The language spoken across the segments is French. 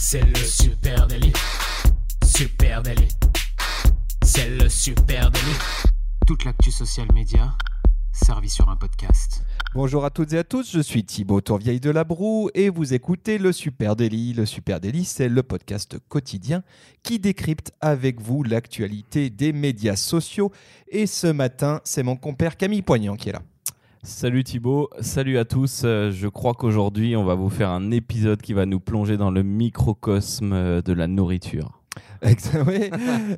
C'est le super délit. Super délit. C'est le super délit. Toute l'actu social média servie sur un podcast. Bonjour à toutes et à tous, je suis Thibaut Tourvieille de la Broue et vous écoutez le Super Daily. Le Super Daily, c'est le podcast quotidien qui décrypte avec vous l'actualité des médias sociaux. Et ce matin, c'est mon compère Camille Poignant qui est là. Salut Thibaut, salut à tous. Euh, Je crois qu'aujourd'hui, on va vous faire un épisode qui va nous plonger dans le microcosme euh, de la nourriture.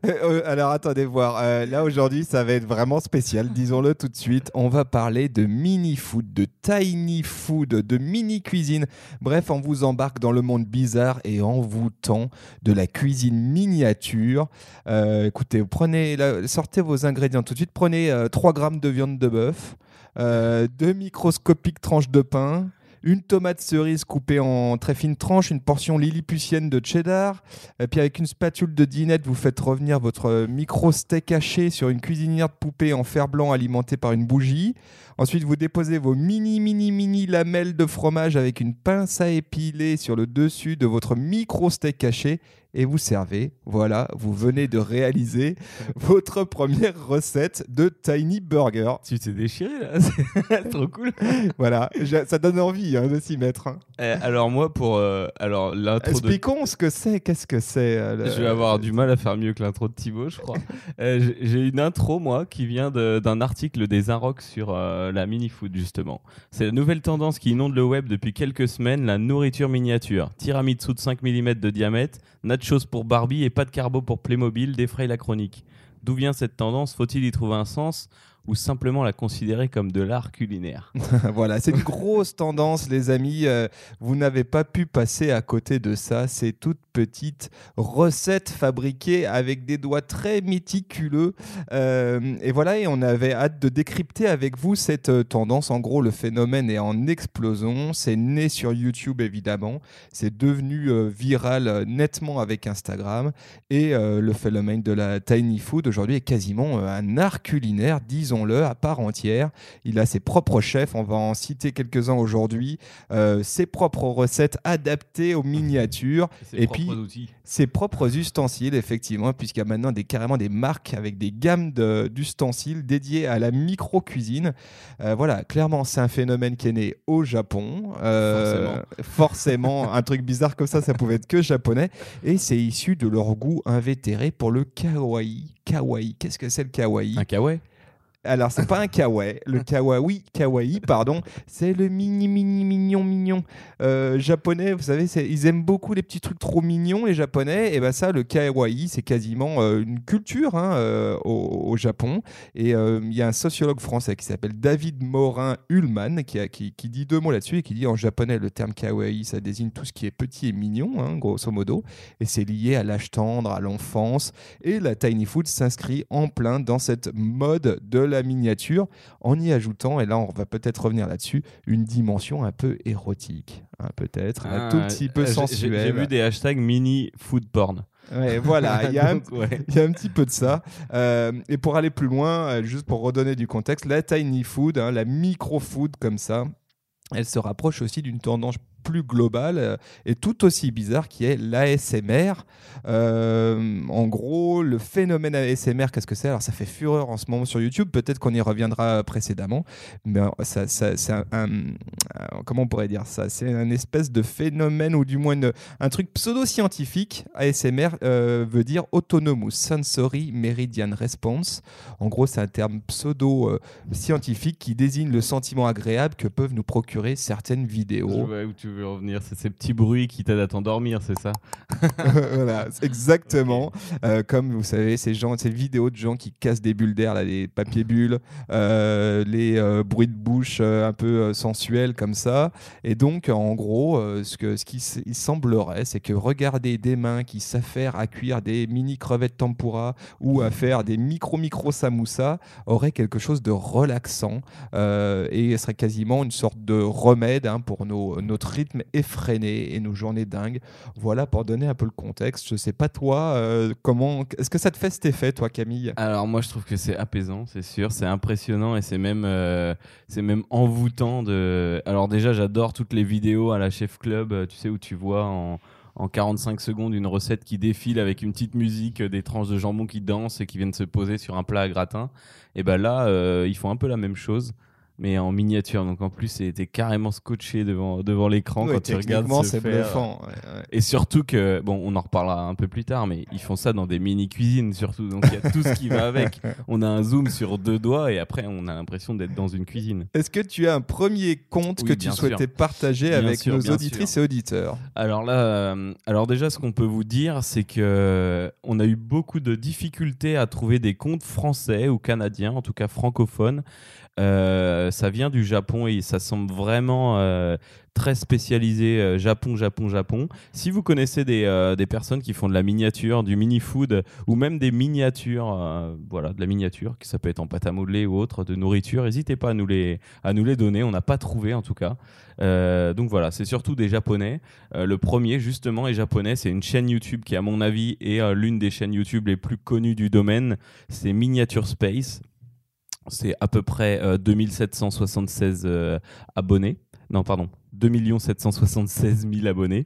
Euh, Alors attendez voir. Euh, là aujourd'hui, ça va être vraiment spécial. Disons-le tout de suite. On va parler de mini food, de tiny food, de mini cuisine. Bref, on vous embarque dans le monde bizarre et envoûtant de la cuisine miniature. Euh, écoutez, prenez, sortez vos ingrédients tout de suite. Prenez euh, 3 grammes de viande de bœuf, euh, deux microscopiques tranches de pain. Une tomate cerise coupée en très fines tranches, une portion lilliputienne de cheddar, et puis avec une spatule de dinette, vous faites revenir votre euh, micro steak haché sur une cuisinière de poupée en fer blanc alimentée par une bougie. Ensuite, vous déposez vos mini, mini, mini lamelles de fromage avec une pince à épiler sur le dessus de votre micro steak haché et vous servez. Voilà, vous venez de réaliser votre première recette de tiny burger. Tu t'es déchiré là, c'est trop cool. Voilà, ça donne envie hein, de s'y mettre. hein. Eh, alors moi, pour euh, alors l'intro de... Expliquons ce que c'est, qu'est-ce que c'est. euh, le- Je vais avoir du mal à faire mieux que l'intro de Thibaut, je crois. Euh, j'ai- une intro, moi, qui vient d'un article des Inrocks sur la mini-food, justement. C'est la nouvelle tendance qui inonde le web depuis quelques semaines, la nourriture miniature. Tiramisu de 5 mm de diamètre, nachos pour Barbie et pas de carbo pour Playmobil défraye la chronique. D'où vient cette tendance? Faut-il y trouver un sens? Ou simplement la considérer comme de l'art culinaire voilà, c'est une grosse tendance, les amis. Euh, vous n'avez pas pu passer à côté de ça. C'est toute petite recette fabriquée avec des doigts très méticuleux. Euh, et voilà, et on avait hâte de décrypter avec vous cette euh, tendance. En gros, le phénomène est en explosion. C'est né sur YouTube, évidemment. C'est devenu viral nettement avec Instagram. Et le phénomène de la tiny food aujourd'hui est quasiment un art culinaire, disons-le, à part entière. Il a ses propres chefs, on va en citer quelques-uns aujourd'hui, euh, ses propres recettes adaptées aux miniatures, Ses Et propres puis- outils. ses propres ustensiles, effectivement, puisqu'il y a maintenant des, carrément des marques avec des gammes de- d'ustensiles dédiés à la micro-cuisine. Euh, voilà, clairement, c'est un phénomène qui est né au Japon. Euh, forcément, un truc bizarre comme ça, ça pouvait être que japonais. Et c'est issu de leur goût invétéré pour le kawaii. Kawaii, qu'est-ce que c'est le kawaii? Un kawaii alors, c'est pas un kawaii. Le kawaii, kawaii, pardon, c'est le mini, mini, mignon, mignon. Euh, japonais, vous savez, ils aiment beaucoup les petits trucs trop mignons, les japonais. Et ben ça, le kawaii, c'est quasiment euh, une culture hein, euh, au, au Japon. Et euh, il y a un sociologue français qui s'appelle David Morin Ullmann qui, a- qui, qui dit deux mots là-dessus et qui dit en japonais, le terme kawaii, ça désigne tout ce qui est petit et mignon, hein, grosso modo. Et c'est lié à l'âge tendre, à l'enfance. Et la tiny food s'inscrit en plein dans cette mode de la miniature, en y ajoutant, et là on va peut-être revenir là-dessus, une dimension un peu érotique, hein, peut-être, un Ah, tout petit peu j'ai- sensuelle. J'ai vu des hashtags mini food porn. Ouais, voilà, il y, a un- Donc, ouais. il y a un petit peu de ça. Euh, et pour aller plus loin, euh, juste pour redonner du contexte, la tiny food, hein, la micro-food comme ça, elle se rapproche aussi d'une tendance plus globale euh, et tout aussi bizarre qui est l'ASMR. Euh, en gros, le phénomène ASMR, qu'est-ce que c'est? Alors, ça fait fureur en ce moment sur YouTube. Peut-être qu'on y reviendra précédemment, mais ça, c'est un, comment on pourrait dire ça? C'est un espèce de phénomène ou du moins un truc pseudo-scientifique. ASMR euh, veut dire Autonomous Sensory Meridian Response. En gros, c'est un terme pseudo-scientifique qui désigne le sentiment agréable que peuvent nous procurer certaines vidéos. où tu veux en venir. C'est ces petits bruits qui t'aident à t'endormir, c'est ça? Voilà, c'est exactement. Euh, comme vous savez, ces gens, ces vidéos de gens qui cassent des bulles d'air, là, les papiers bulles, euh, les euh, bruits de bouche un peu sensuels comme ça. Et donc, en gros, ce, que, ce qui il semblerait, c'est que regarder des mains qui s'affairent à cuire des mini crevettes tempura ou à faire des micro micro samoussa aurait quelque chose de relaxant et serait quasiment une sorte de remède hein, pour nos, notre effréné et nos journées dingues. Voilà pour donner un peu le contexte. Je sais pas toi, euh, comment est-ce que ça te fait cet effet, toi, Camille? Alors moi je trouve que c'est apaisant, c'est sûr, c'est impressionnant et c'est même euh, c'est même envoûtant de. Alors déjà j'adore toutes les vidéos à la Chef Club, euh, tu sais où tu vois en en 45 secondes une recette qui défile avec une petite musique, des tranches de jambon qui dansent et qui viennent se poser sur un plat à gratin. Et ben là, ils font un peu la même chose mais en miniature. Donc en plus, c'était carrément scotché devant, devant l'écran quand tu regardes c'est bluffant. Et surtout que, bon, on en reparlera un peu plus tard, mais ils font ça dans des mini-cuisines surtout. Donc il y a tout ce qui va avec. On a un zoom sur deux doigts et après, on a l'impression d'être dans une cuisine. Est-ce que tu as un premier compte que tu souhaitais partager avec nos auditrices et auditeurs? Alors là, euh, alors déjà, ce qu'on peut vous dire, c'est que on a eu beaucoup de difficultés à trouver des comptes français ou canadiens, en tout cas francophones, euh, ça vient du Japon et ça semble vraiment euh, très spécialisé euh, Japon, Japon, Japon. Si vous connaissez des, des, personnes qui font de la miniature, du mini-food ou même des miniatures, voilà, de la miniature, qui ça peut être en pâte à modeler ou autre, de nourriture, n'hésitez pas à nous les, à nous les donner. On n'a pas trouvé en tout cas. donc voilà, c'est surtout des japonais. le premier justement est japonais, c'est une chaîne YouTube qui à mon avis est l'une des chaînes YouTube les plus connues du domaine. C'est Miniature Space. C'est à peu près 2776 euh, euh, abonnés. Non, pardon, 2 776 000 abonnés.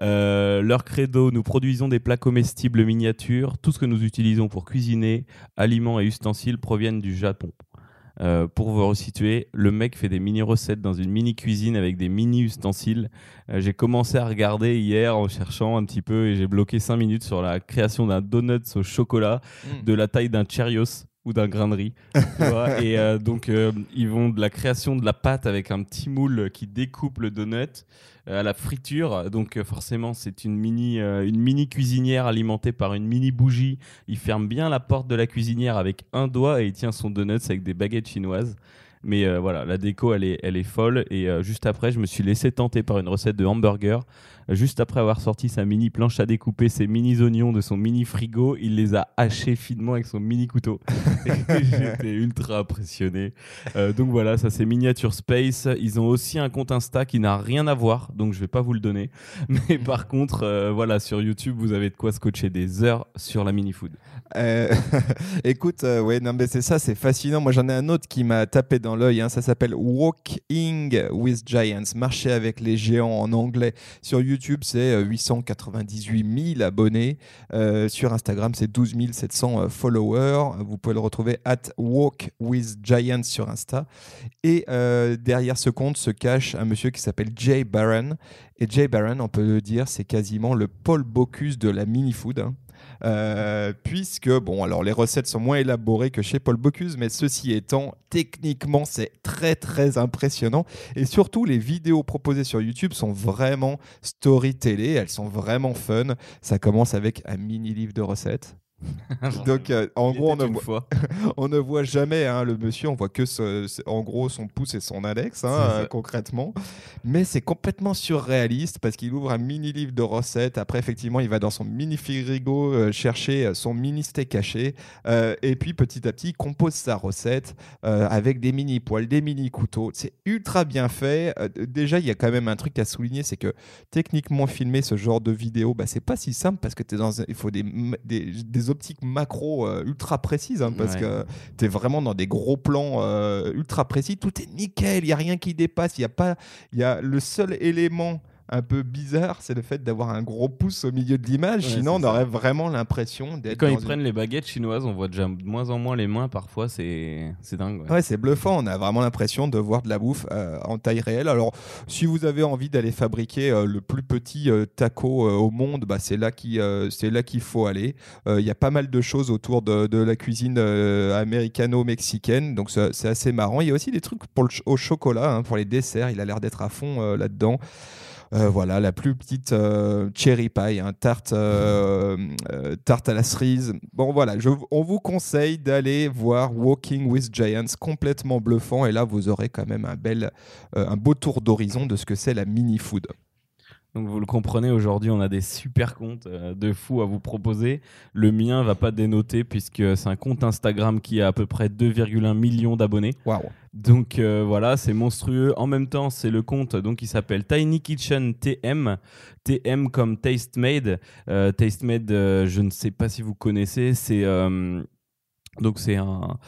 Euh, leur credo, nous produisons des plats comestibles miniatures. Tout ce que nous utilisons pour cuisiner, aliments et ustensiles proviennent du Japon. pour vous resituer, le mec fait des mini-recettes dans une mini-cuisine avec des mini-ustensiles. j'ai commencé à regarder hier en cherchant un petit peu et j'ai bloqué 5 minutes sur la création d'un donut au chocolat mm. de la taille d'un Cheerios ou d'un grain de riz. et euh, donc, euh, ils vont de la création de la pâte avec un petit moule qui découpe le donut euh, à la friture. Donc, forcément, c'est une mini, une mini cuisinière alimentée par une mini bougie. Il ferme bien la porte de la cuisinière avec un doigt et il tient son donut avec des baguettes chinoises. Mais voilà, la déco, elle est, elle est folle. Et juste après, je me suis laissé tenter par une recette de hamburger Juste après avoir sorti sa mini planche à découper, ses mini oignons de son mini frigo, il les a hachés finement avec son mini couteau. J'étais ultra impressionné. Euh, donc voilà, ça c'est Miniature Space. Ils ont aussi un compte Insta qui n'a rien à voir, donc je vais pas vous le donner. Mais par contre, euh, voilà, sur YouTube, vous avez de quoi scotcher des heures sur la mini food. Euh, écoute, ouais, non mais c'est ça, c'est fascinant. Moi j'en ai un autre qui m'a tapé dans l'œil. Hein. Ça s'appelle Walking with Giants, marcher avec les géants en anglais sur YouTube. C'est 898 euh, 000 abonnés. Euh, sur Instagram, c'est 12 700 euh, followers. Vous pouvez le retrouver at Walk with Giants sur Insta. Et derrière ce compte se cache un monsieur qui s'appelle Jay Barron. Et Jay Barron, on peut le dire, c'est quasiment le Paul Bocuse de la mini-food. Hein. Euh, puisque, bon, alors les recettes sont moins élaborées que chez Paul Bocuse, mais ceci étant, techniquement, c'est très très impressionnant. Et surtout, les vidéos proposées sur YouTube sont vraiment story télé, elles sont vraiment fun. Ça commence avec un mini livre de recettes. Donc, euh, en gros, on ne, voit, on ne, voit, jamais hein, le monsieur, on voit que en gros son pouce et son index, hein, euh, concrètement. Mais c'est complètement surréaliste parce qu'il ouvre un mini livre de recettes. Après, effectivement, il va dans son mini frigo euh, chercher son mini steak caché. et puis, petit à petit, il compose sa recette avec des mini poils, des mini couteaux. C'est ultra bien fait. déjà, il y a quand même un truc à souligner c'est que techniquement, filmer ce genre de vidéo, bah, c'est pas si simple parce que es dans il faut des, des, des optique macro euh, ultra précise, hein, parce que tu es vraiment dans des gros plans euh, ultra précis. Tout est nickel, il n'y a rien qui dépasse. Il y a pas, il y a le seul élément un peu bizarre, c'est le fait d'avoir un gros pouce au milieu de l'image. Sinon, on aurait vraiment l'impression d'être. Quand ils prennent les baguettes chinoises, on voit déjà de moins en moins les mains. Parfois, c'est dingue. Ouais, c'est bluffant. On a vraiment l'impression de voir de la bouffe euh, en taille réelle. Alors, si vous avez envie d'aller fabriquer euh, le plus petit euh, taco au monde, bah, c'est là qu'il faut aller. Il y a pas mal de choses autour de, de la cuisine américano-mexicaine. Donc, c'est assez marrant. Il y a aussi des trucs pour le, au chocolat, hein, pour les desserts. Il a l'air d'être à fond là-dedans. Euh, voilà, la plus petite euh, cherry pie, hein, tarte, euh, tarte à la cerise. Bon, voilà, on vous conseille d'aller voir Walking with Giants, complètement bluffant. Et là, vous aurez quand même un, bel, un beau tour d'horizon de ce que c'est la mini-food. Donc vous le comprenez, aujourd'hui on a des super comptes de fous à vous proposer. Le mien va pas dénoter puisque c'est un compte Instagram qui a à peu près 2,1 millions d'abonnés. Waouh donc euh, voilà, c'est monstrueux. En même temps, c'est le compte donc qui s'appelle Tiny Kitchen TM. TM comme Taste Made. Euh, Taste Made, euh, je ne sais pas si vous connaissez, c'est Donc c'est un,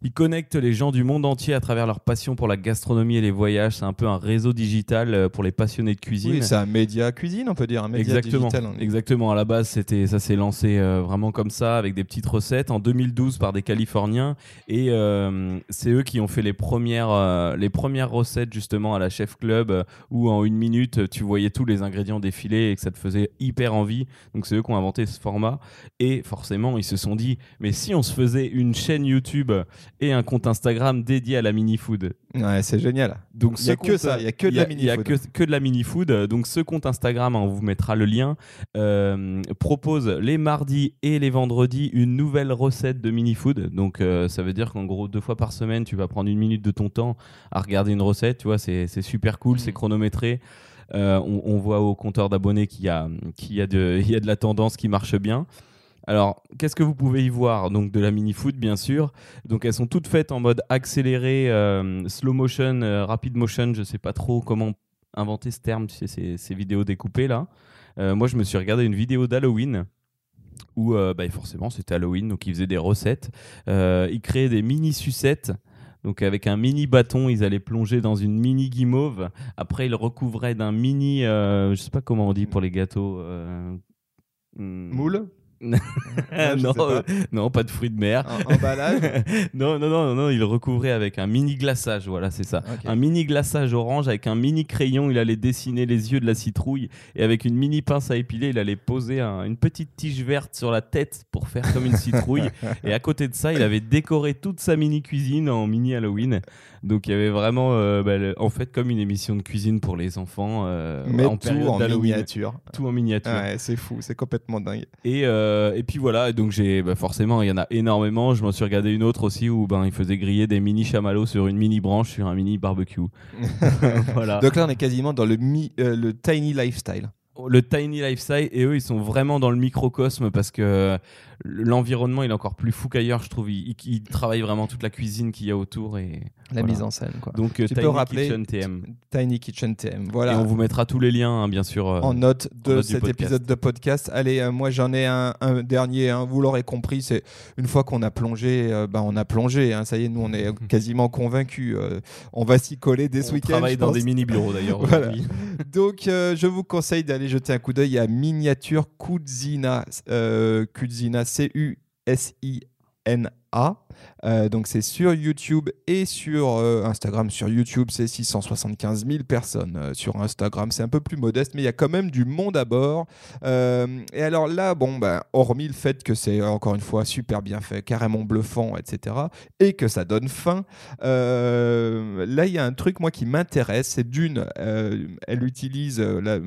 il connecte les gens du monde entier à travers leur passion pour la gastronomie et les voyages. C'est un peu un réseau digital euh, pour les passionnés de cuisine. Oui, c'est un média cuisine, on peut dire, un média Exactement. digital. Exactement. À la base, c'était ça s'est lancé euh, vraiment comme ça avec des petites recettes en 2012 par des Californiens et euh, c'est eux qui ont fait les premières euh, les premières recettes justement à la Chef Club où en une minute tu voyais tous les ingrédients défiler et que ça te faisait hyper envie. Donc c'est eux qui ont inventé ce format et forcément ils se sont dit mais si on se faisait une chaîne YouTube et un compte Instagram dédié à la mini food Ouais, c'est génial. donc Il y a ce que compte- ça, il y a que de il y a- la Il y a mini-food. que, que de la mini food. Donc ce compte Instagram, hein, on vous mettra le lien, euh, propose les mardis et les vendredis une nouvelle recette de mini food. Donc euh, ça veut dire qu'en gros deux fois par semaine, tu vas prendre une minute de ton temps à regarder une recette. Tu vois, c'est super cool, c'est chronométré. Euh, on, on voit au compteur d'abonnés qu'il y a, qu'il y, a de- il y a de la tendance qui marche bien. Alors, qu'est-ce que vous pouvez y voir? Donc, de la mini-food, bien sûr. Donc, elles sont toutes faites en mode accéléré, euh, slow motion, euh, rapid motion. Je sais pas trop comment inventer ce terme, ces, vidéos découpées là. Euh, moi, je me suis regardé une vidéo d'Halloween où, bah, forcément, c'était Halloween, donc ils faisaient des recettes. Ils créaient des mini-sucettes. Donc avec un mini bâton, ils allaient plonger dans une mini guimauve. Après, ils recouvraient d'un mini, je sais pas comment on dit pour les gâteaux. hmm, Moule? Non, sais pas. euh, non, pas de fruits de mer. Emballage non, non, non, non, il recouvrait avec un mini glaçage, voilà, c'est ça. Un mini glaçage orange avec un mini crayon, il allait dessiner les yeux de la citrouille et avec une mini pince à épiler, il allait poser un- une petite tige verte sur la tête pour faire comme une citrouille. et à côté de ça, il avait décoré toute sa mini cuisine en mini Halloween. Donc il y avait vraiment, euh, bah, le- en fait, comme une émission de cuisine pour les enfants euh, Mais en tout période en miniature. Tout en miniature. Ouais, c'est fou, c'est complètement dingue. Et, euh, et puis voilà, donc j'ai bah, forcément il y en a énormément. Je m'en suis regardé une autre aussi où ben il faisait griller des mini chamallows sur une mini branche sur un mini barbecue. voilà. Donc là, on est quasiment dans le, mi- euh, le tiny lifestyle. Le tiny lifestyle et eux ils sont vraiment dans le microcosme parce que l'environnement il est encore plus fou qu'ailleurs je trouve. Ils, travaillent vraiment toute la cuisine qu'il y a autour et La Voilà. mise en scène, quoi. donc euh, Tu peux Tiny rappeler Kitchen TM. Tiny Kitchen TM. Et Voilà. on vous mettra tous les liens hein, bien sûr. euh, en note de note cet épisode de podcast. Allez, euh, moi j'en ai un, un dernier, hein, vous l'aurez compris, c'est une fois qu'on a plongé, euh, bah, on a plongé. hein, ça y est, nous on est quasiment convaincus. euh, on va s'y coller dès ce on week-end. travaille je dans pense. des mini bureaux d'ailleurs. Voilà. Donc, euh, je vous conseille d'aller jeter un coup d'œil à Miniature Cuisina, euh, C-U-S-I-N-A. Euh, donc, c'est sur YouTube et sur euh, Instagram. Sur YouTube, c'est 675 000 personnes. Euh, sur Instagram, c'est un peu plus modeste, mais il y a quand même du monde à bord. Et alors là, bon, ben, hormis le fait que c'est encore une fois super bien fait, carrément bluffant, etc., et que ça donne faim, là, il y a un truc, moi, qui m'intéresse. C'est d'une, elle utilise,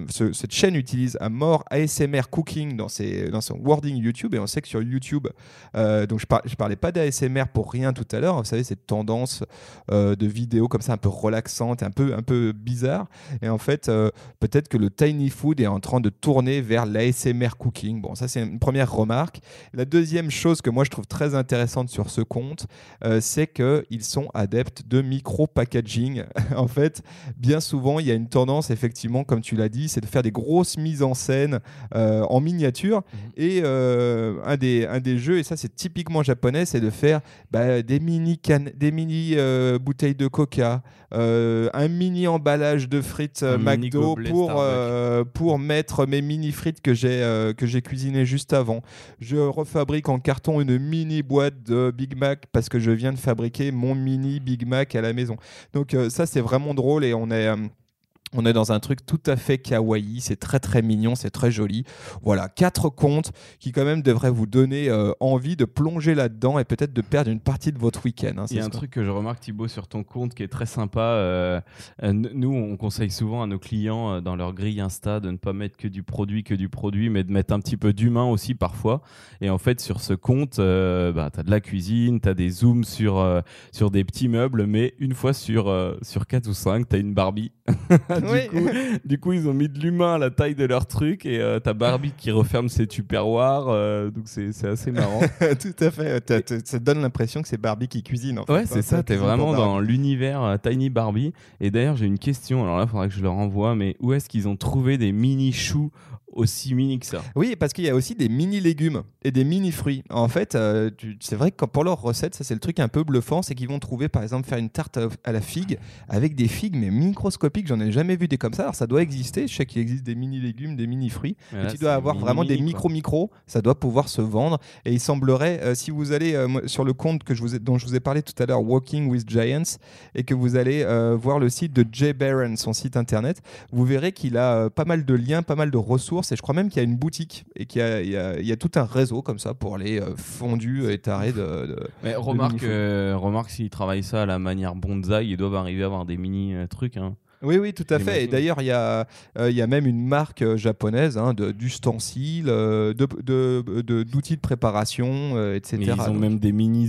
cette chaîne utilise à mort ASMR Cooking dans, ses, dans son wording YouTube. Et on sait que sur YouTube, donc je, par- je parlais pas d'ASMR pour rien tout à l'heure. Vous savez, cette tendance euh, de vidéos comme ça, un peu relaxante, un peu, un peu bizarre. Et en fait, euh, peut-être que le Tiny Food est en train de tourner vers l'ASMR Cooking. Bon, ça, c'est une première remarque. La deuxième chose que moi, je trouve très intéressante sur ce compte, euh, c'est qu'ils sont adeptes de micro-packaging. en fait, bien souvent, il y a une tendance, effectivement, comme tu l'as dit, c'est de faire des grosses mises en scène en miniature. Et euh, un, des, un des jeux, et ça c'est typiquement japonais, c'est de faire bah, des mini, cannes- des mini euh, bouteilles de coca, euh, un mini emballage de frites euh, Un mini McDo pour, euh, pour mettre mes mini frites que j'ai euh, que j'ai cuisinées juste avant. Je refabrique en carton une mini boîte de Big Mac parce que je viens de fabriquer mon mini Big Mac à la maison. Donc euh, ça c'est vraiment drôle et on est... on est dans un truc tout à fait kawaii, c'est très très mignon, c'est très joli. Voilà, quatre comptes qui quand même devraient vous donner euh, envie de plonger là-dedans et peut-être de perdre une partie de votre week-end. hein, Il y a c'est un truc que je remarque Thibaut sur ton compte qui est très sympa. euh, euh, nous, on conseille souvent à nos clients dans leur grille Insta de ne pas mettre que du produit, que du produit, mais de mettre un petit peu d'humain aussi parfois. Et en fait, sur ce compte, bah, tu as de la cuisine, tu as des zooms sur, sur des petits meubles, mais une fois sur, sur 4 ou 5, tu as une Barbie. du, Oui. coup, du coup, ils ont mis de l'humain à la taille de leur truc et euh, t'as Barbie qui referme ses tupperwares. euh, donc c'est c'est assez marrant. Tout à fait, ça te donne l'impression que c'est Barbie qui cuisine. En fait, Ouais, hein, c'est ça, t'es vraiment dans l'univers euh, Tiny Barbie. Et d'ailleurs, j'ai une question, alors là, il faudrait que je leur envoie, mais où est-ce qu'ils ont trouvé des mini choux aussi mini que ça. Oui, parce qu'il y a aussi des mini légumes et des mini fruits. En fait, euh, c'est vrai que pour leur recette, ça c'est le truc un peu bluffant, c'est qu'ils vont trouver par exemple faire une tarte à- la figue avec des figues mais microscopiques. J'en ai jamais vu des comme ça. Alors ça doit exister. Je sais qu'il existe des mini légumes, des mini fruits. Mais tu dois avoir mini, vraiment des mini, quoi. micro-micros, ça doit pouvoir se vendre. Et il semblerait, euh, si vous allez euh, sur le compte que je vous ai- dont je vous ai parlé tout à l'heure, Walking with Giants, et que vous allez voir le site de Jay Barron, son site internet, vous verrez qu'il a pas mal de liens, pas mal de ressources, et je crois même qu'il y a une boutique, et qu'il y a, il y a- il y a tout un réseau comme ça pour les euh, fondus et tarés de... de- Mais remarque, euh, remarque s'ils travaillent ça à la manière bonsaï, ils doivent arriver à avoir des mini euh, trucs. Hein. Oui, oui, tout à fait. Et d'ailleurs, il y, a, euh, il y a même une marque japonaise hein, de- d'ustensiles, euh, de- de- de- d'outils de, préparation, euh, etc. Mais ils ont Donc, même des mini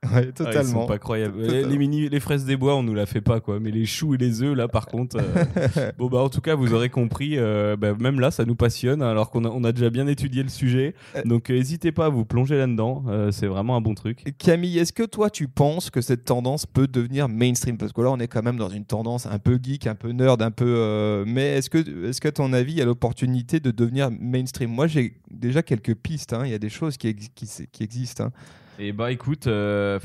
ouais, Ah, ils totalement. sont pas croyables. Totalement. Les, mini, les fraises des bois, on nous la fait pas quoi. Mais les choux et les œufs là, par contre. euh, bon bah en tout cas, vous aurez compris. euh, bah, même là, ça nous passionne. Alors qu'on a, on a déjà bien étudié le sujet. Euh. Donc euh, n'hésitez pas à vous plonger là-dedans. c'est vraiment un bon truc. Camille, est-ce que toi tu penses que cette tendance peut devenir mainstream? Parce que là on est quand même dans une tendance un peu geek, un peu nerd, un peu... Mais est-ce que, est-ce qu'à ton avis il y a l'opportunité de devenir mainstream? Moi j'ai déjà quelques pistes, hein. il y a des choses qui, ex- qui, s- qui existent. hein. Et bah écoute, euh,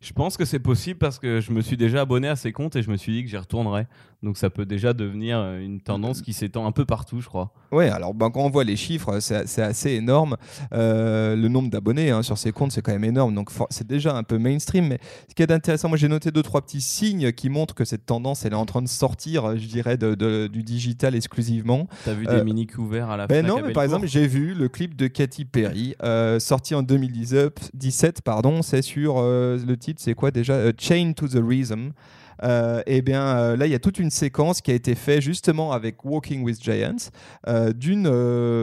je pense que c'est possible parce que je me suis déjà abonné à ces comptes et je me suis dit que j'y retournerais. Donc ça peut déjà devenir euh, une tendance qui s'étend un peu partout, je crois. Ouais, alors ben, quand on voit les chiffres, c'est, assez énorme. Euh, le nombre d'abonnés hein, sur ces comptes, c'est quand même énorme. Donc c'est déjà un peu mainstream. Mais ce qui est intéressant, moi j'ai noté deux, trois petits signes qui montrent que cette tendance, elle est en train de sortir, je dirais, de- de- du digital exclusivement. T'as vu Euh, des mini couverts à la Ben Fnac non, mais par exemple, j'ai vu le clip de Katy Perry, sorti en 2017, pardon, c'est sur euh, le titre, c'est quoi déjà? Euh, Chain to the Rhythm. Euh, et bien euh, là, il y a toute une séquence qui a été faite justement avec Walking with Giants. Euh, D'une,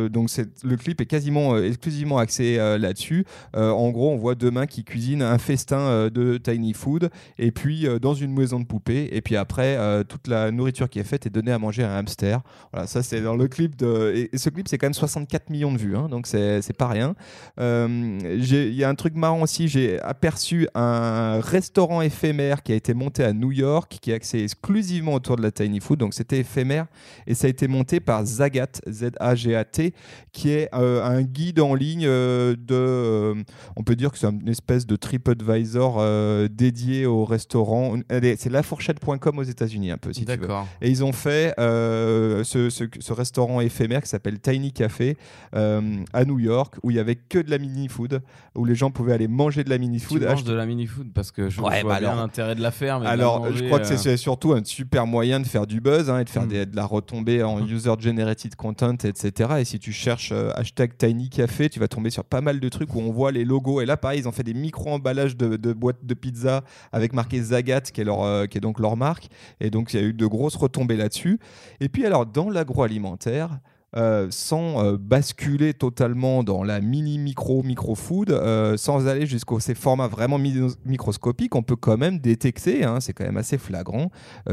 donc le clip est quasiment exclusivement axé là-dessus. En gros, on voit deux mains qui cuisinent un festin de tiny food, et puis dans une maison de poupée. Et puis après, toute la nourriture qui est faite est donnée à manger à un hamster. Voilà, ça c'est dans le clip de. Et, et ce clip, c'est quand même 64 millions de vues, hein, donc c'est pas rien. Il y a un truc marrant aussi, j'ai aperçu un restaurant éphémère qui a été monté à New York, qui est axé exclusivement autour de la tiny food, donc c'était éphémère, et ça a été monté par Zagat, Z-A-G-A-T, qui est euh, un guide en ligne euh, de. euh, on peut dire que c'est une espèce de TripAdvisor dédié au restaurant. C'est lafourchette.com aux États-Unis, un peu, si tu veux. Et ils ont fait ce, ce- ce restaurant éphémère qui s'appelle Tiny Café à New York, où il y avait que de la mini food, où les gens pouvaient aller manger de la mini Tu food. manges de la mini food parce que je, Ouais, vois bah bien alors- l'intérêt de la faire. Mais de je crois que c'est surtout un super moyen de faire du buzz hein, et de faire Mm. des- de la retombée en user-generated content, etc. Et si tu cherches euh, hashtag Tiny Café, tu vas tomber sur pas mal de trucs où on voit les logos. Et là, pareil, ils ont fait des micro-emballages de, de boîtes de pizza avec marqué Zagat, qui est, leur, euh, qui est donc leur marque. Et donc, il y a eu de grosses retombées là-dessus. Et puis, alors, dans l'agroalimentaire, euh, sans euh, basculer totalement dans la mini micro micro food, euh, sans aller jusqu'aux ces formats vraiment mi- microscopiques, on peut quand même détecter, hein, c'est quand même assez flagrant,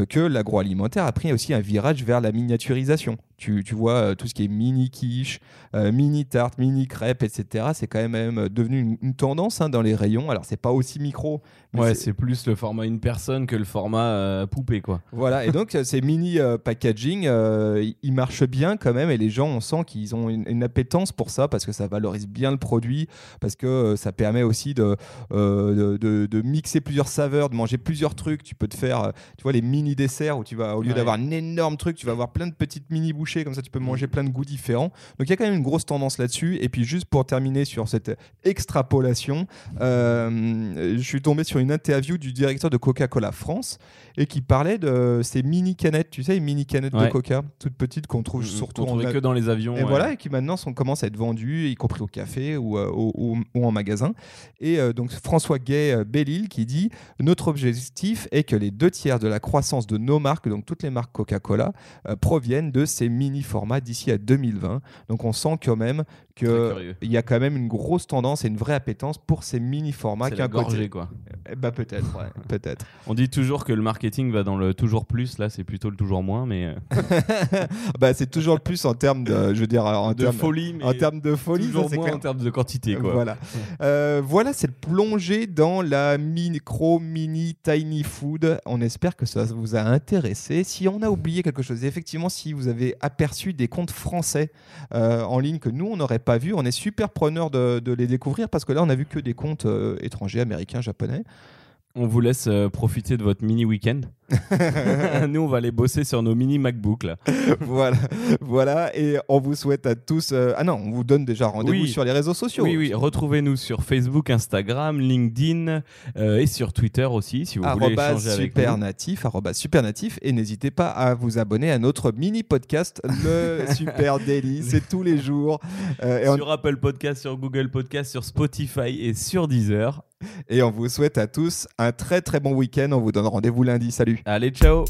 que l'agroalimentaire a pris aussi un virage vers la miniaturisation. Tu, tu vois tout ce qui est mini quiche, mini tarte, mini crêpe, etc. C'est quand même devenu une, une tendance hein, dans les rayons. Alors c'est pas aussi micro, mais Ouais, c'est- plus le format une personne que le format poupée, quoi. voilà, et donc ces mini packaging, ils- ils marchent bien quand même, et les gens, on sent qu'ils ont une, une appétence pour ça parce que ça valorise bien le produit, parce que euh, ça permet aussi de, euh, de, de- de mixer plusieurs saveurs, de manger plusieurs trucs. Tu peux te faire, euh, tu vois, les mini desserts où tu vas, au lieu Ouais. d'avoir un énorme truc, tu vas avoir plein de petites mini bouchées, comme ça tu peux Mm. manger plein de goûts différents. Donc il y a quand même une grosse tendance là-dessus. Et puis juste pour terminer sur cette extrapolation, euh, je suis tombé sur une interview du directeur de Coca-Cola France et qui parlait de ces mini canettes, tu sais, les mini canettes de. Coca, toutes petites qu'on trouve Mm, surtout en que dans les avions. et ouais. voilà, et qui maintenant sont, commencent à être vendus, y compris au café ou, euh, ou en magasin. Et euh, donc François Gay euh, Bellil qui dit Notre objectif est que les deux tiers de la croissance de nos marques, donc toutes les marques Coca-Cola, euh, proviennent de ces mini-formats d'ici à 2020. Donc on sent quand même qu'il y a quand même une grosse tendance et une vraie appétence pour ces mini-formats C'est gorgée, quoi. Eh ben, peut-être, ouais, peut-être. On dit toujours que le marketing va dans le toujours plus, là c'est plutôt le toujours moins, mais euh, bah, c'est toujours le plus en termes de, je veux dire, en de termes folie, mais en termes de folie, toujours c'est moins en termes de quantité, quoi. Voilà, Euh, voilà cette plongée dans la micro, mini, tiny food. On espère que ça vous a intéressé. Si on a oublié quelque chose, effectivement, si vous avez aperçu des comptes français euh, en ligne que nous, on n'aurait pas vu. On est super preneur de, de les découvrir parce que là, on a vu que des comptes euh, étrangers, américains, japonais. On vous laisse euh, profiter de votre mini week-end. Nous, on va aller bosser sur nos mini MacBooks. Là. voilà, voilà, et on vous souhaite à tous. euh, Ah non, on vous donne déjà rendez-vous Oui. sur les réseaux sociaux. Oui, oui. Retrouvez-nous sur Facebook, Instagram, LinkedIn euh, et sur Twitter aussi, si vous voulez Arrobase échanger avec super nous. natif, arrobase super natif, et n'hésitez pas à vous abonner à notre mini podcast, le Super Daily. C'est tous les jours. Euh, et, on, Sur Apple Podcast, sur Google Podcast, sur Spotify et sur Deezer. Et on vous souhaite à tous un très très bon week-end. On vous donne rendez-vous lundi. Salut. Allez, ciao